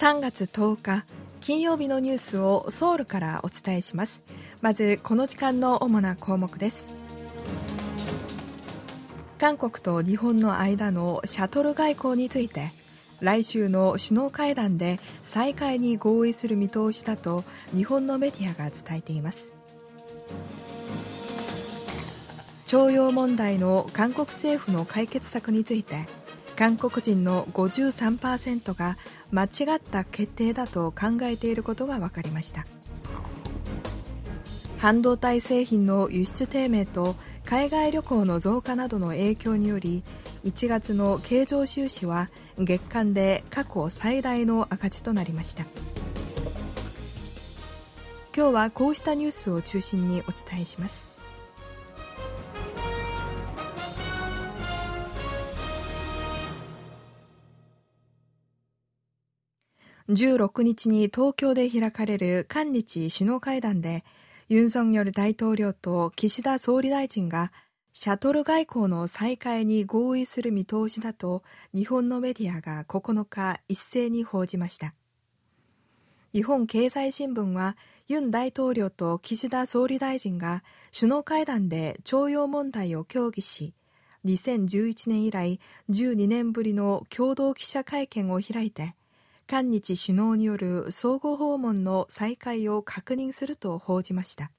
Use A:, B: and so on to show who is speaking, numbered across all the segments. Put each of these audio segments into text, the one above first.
A: 3月10日金曜日のニュースをソウルからお伝えします。まずこの時間の主な項目です。韓国と日本の間のシャトル外交について来週の首脳会談で再開に合意する見通しだと日本のメディアが伝えています。徴用問題の韓国政府の解決策について韓国人の53%が間違った決定だと考えていることが分かりました。半導体製品の輸出低迷と海外旅行の増加などの影響により1月の経常収支は月間で過去最大の赤字となりました。今日はこうしたニュースを中心にお伝えします。16日に東京で開かれる韓日首脳会談でユン・ソンニョル大統領と岸田総理大臣がシャトル外交の再開に合意する見通しだと日本のメディアが9日一斉に報じました。日本経済新聞はユン大統領と岸田総理大臣が首脳会談で徴用問題を協議し2011年以来12年ぶりの共同記者会見を開いて韓日首脳による相互訪問の再開を確認すると報じました。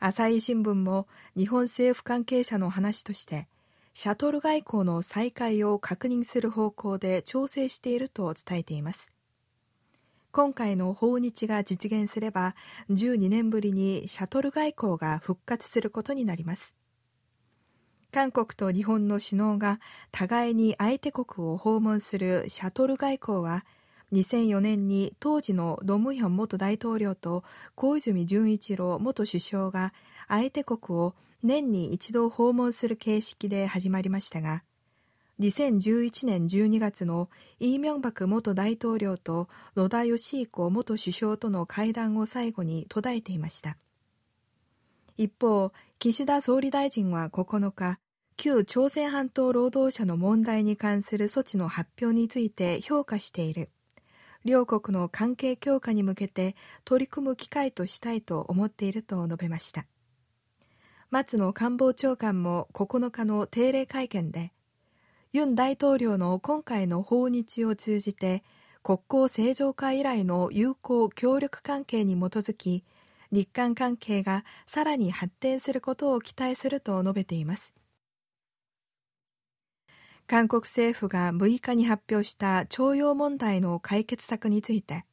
A: 朝日新聞も日本政府関係者の話としてシャトル外交の再開を確認する方向で調整していると伝えています。今回の訪日が実現すれば12年ぶりにシャトル外交が復活することになります。韓国と日本の首脳が互いに相手国を訪問するシャトル外交は2004年に当時のドムヒョン元大統領と小泉純一郎元首相が相手国を年に一度訪問する形式で始まりましたが2011年12月のイ・ミョンバク元大統領と野田義彦元首相との会談を最後に途絶えていました。一方岸田総理大臣は9日、旧朝鮮半島労働者の問題に関する措置の発表について評価している。両国の関係強化に向けて取り組む機会としたいと思っていると述べました。松野官房長官も9日の定例会見で、ユン大統領の今回の訪日を通じて、国交正常化以来の友好協力関係に基づき、日韓関係がさらに発展することを期待すると述べています。韓国政府が6日に発表した徴用問題の解決策について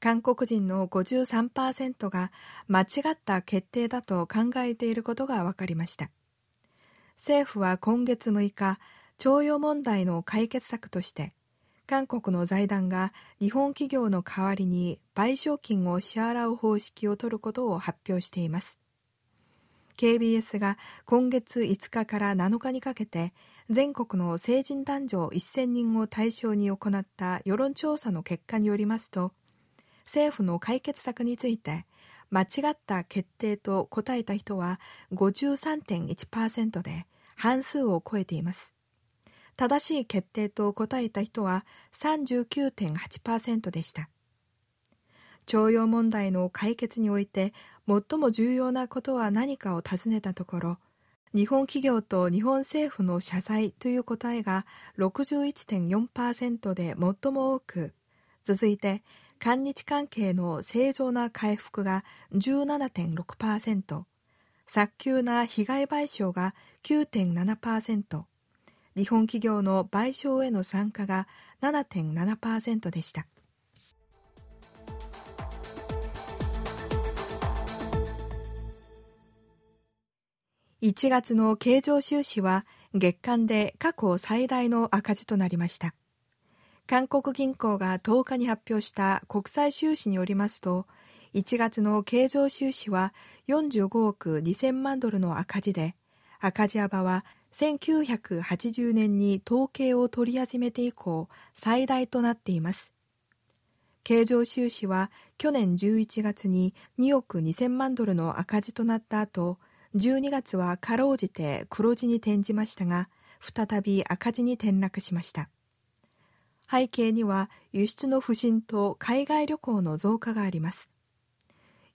A: 韓国人の53%が間違った決定だと考えていることが分かりました。政府は今月6日徴用問題の解決策として韓国の財団が日本企業の代わりに賠償金を支払う方式を取ることを発表しています。KBS が今月5日から7日にかけて全国の成人男女1000人を対象に行った世論調査の結果によりますと政府の解決策について間違った決定と答えた人は53.1%で半数を超えています。正しい決定と答えた人は39.8%でした。徴用問題の解決において最も重要なことは何かを尋ねたところ、日本企業と日本政府の謝罪という答えが61.4%で最も多く、続いて韓日関係の正常な回復が17.6%、早急な被害賠償が9.7%、日本企業の賠償への参加が7.7%でした。1月の経常収支は月間で過去最大の赤字となりました。韓国銀行が10日に発表した国際収支によりますと1月の経常収支は45億2000万ドルの赤字で赤字幅は1980年に統計を取り始めて以降最大となっています経常収支は去年11月に2億2000万ドルの赤字となった後12月はかろうじて黒字に転じましたが再び赤字に転落しました背景には輸出の不振と海外旅行の増加があります。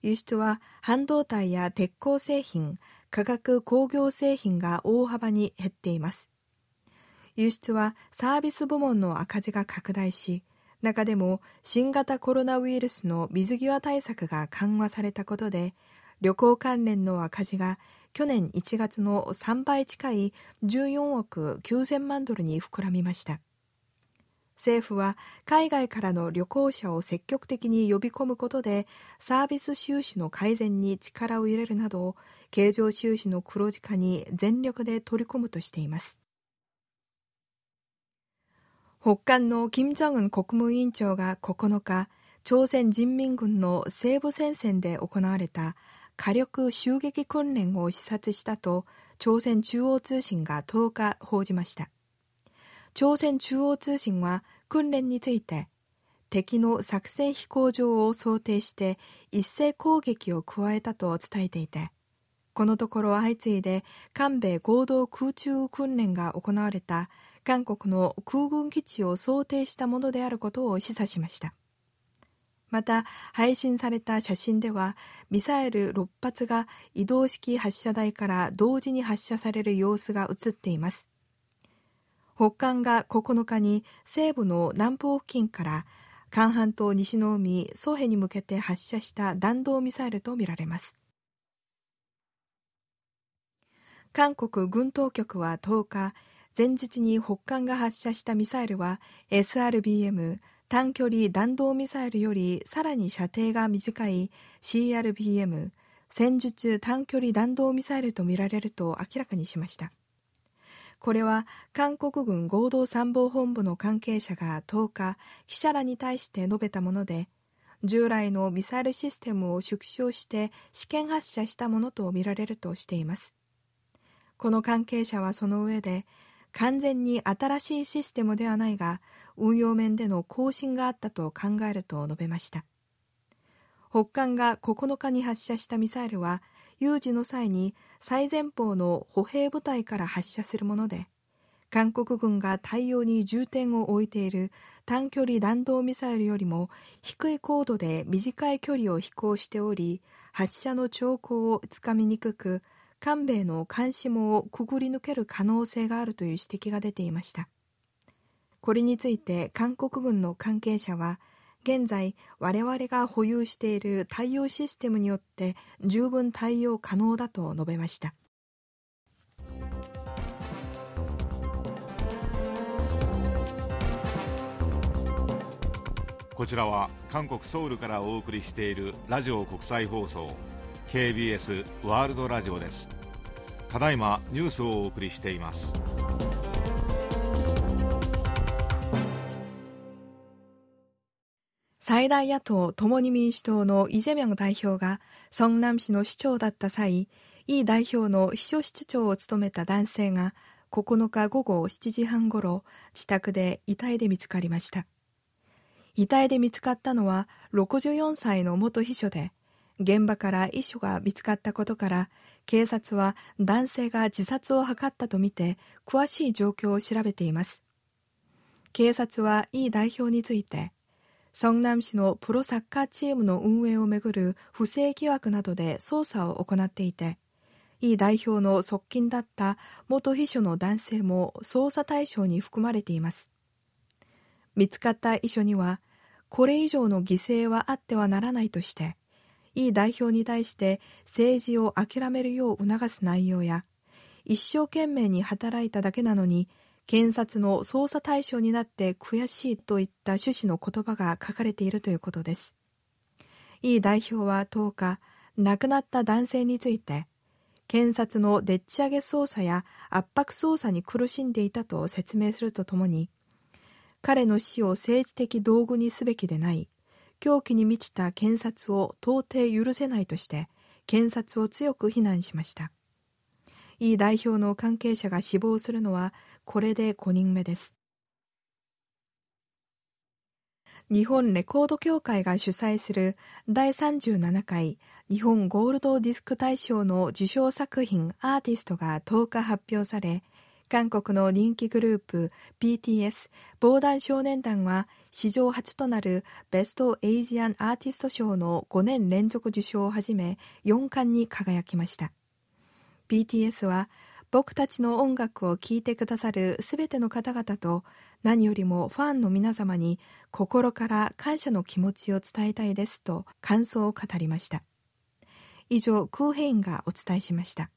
A: 輸出は半導体や鉄鋼製品、化学工業製品が大幅に減っています。輸出はサービス部門の赤字が拡大し、中でも新型コロナウイルスの水際対策が緩和されたことで、旅行関連の赤字が去年1月の3倍近い14億9000万ドルに膨らみました。政府は海外からの旅行者を積極的に呼び込むことでサービス収支の改善に力を入れるなど経常収支の黒字化に全力で取り組むとしています。北韓の金正恩国務委員長が9日朝鮮人民軍の西部戦線で行われた火力襲撃訓練を視察したと朝鮮中央通信が10日報じました。朝鮮中央通信は訓練について敵の作戦飛行場を想定して一斉攻撃を加えたと伝えていてこのところ相次いで韓米合同空中訓練が行われた韓国の空軍基地を想定したものであることを示唆しました。また配信された写真ではミサイル6発が移動式発射台から同時に発射される様子が映っています。北韓が9日に西部の南方付近から韓半島西の海ソヘに向けて発射した弾道ミサイルとみられます。韓国軍当局は10日前日に北韓が発射したミサイルは SRBM 短距離弾道ミサイルよりさらに射程が短い CRBM 戦術短距離弾道ミサイルとみられると明らかにしました。これは韓国軍合同参謀本部の関係者が10日、記者らに対して述べたもので、従来のミサイルシステムを縮小して試験発射したものとみられるとしています。この関係者はその上で、完全に新しいシステムではないが、運用面での更新があったと考えると述べました。北韓が9日に発射したミサイルは、有事の際に最前方の歩兵部隊から発射するもので、韓国軍が対応に重点を置いている短距離弾道ミサイルよりも低い高度で短い距離を飛行しており、発射の兆候をつかみにくく、韓米の監視網をくぐり抜ける可能性があるという指摘が出ていました。これについて韓国軍の関係者は、現在我々が保有している対応システムによって十分対応可能だと述べました。
B: こちらは韓国ソウルからお送りしているラジオ国際放送 KBS ワールドラジオです。ただいまニュースをお送りしています。
A: 最大野党共に民主党のイ・ジェミョン代表がソンナム市の市長だった際、イ代表の秘書室長を務めた男性が9日午後7時半ごろ、自宅で遺体で見つかりました。遺体で見つかったのは64歳の元秘書で、現場から遺書が見つかったことから、警察は男性が自殺を図ったとみて、詳しい状況を調べています。警察はイ代表について、ソンナム市のプロサッカーチームの運営をめぐる不正疑惑などで捜査を行っていて、イ代表の側近だった元秘書の男性も捜査対象に含まれています。見つかった遺書には、これ以上の犠牲はあってはならないとして、イ代表に対して政治を諦めるよう促す内容や、一生懸命に働いただけなのに検察の捜査対象になって悔しいといった趣旨の言葉が書かれているということです。イ代表は10日、亡くなった男性について、検察のでっち上げ捜査や圧迫捜査に苦しんでいたと説明するとともに、彼の死を政治的道具にすべきでない、狂気に満ちた検察を到底許せないとして、検察を強く非難しました。イ代表の関係者が死亡するのはこれで5人目です。日本レコード協会が主催する第37回日本ゴールドディスク大賞の受賞作品アーティストが10日発表され、韓国の人気グループ BTS 防弾少年団は史上初となるベストエイジアンアーティスト賞の5年連続受賞をはじめ4冠に輝きました BTS は僕たちの音楽を聴いてくださるすべての方々と何よりもファンの皆様に心から感謝の気持ちを伝えたいですと感想を語りました。以上クーヘインがお伝えしました。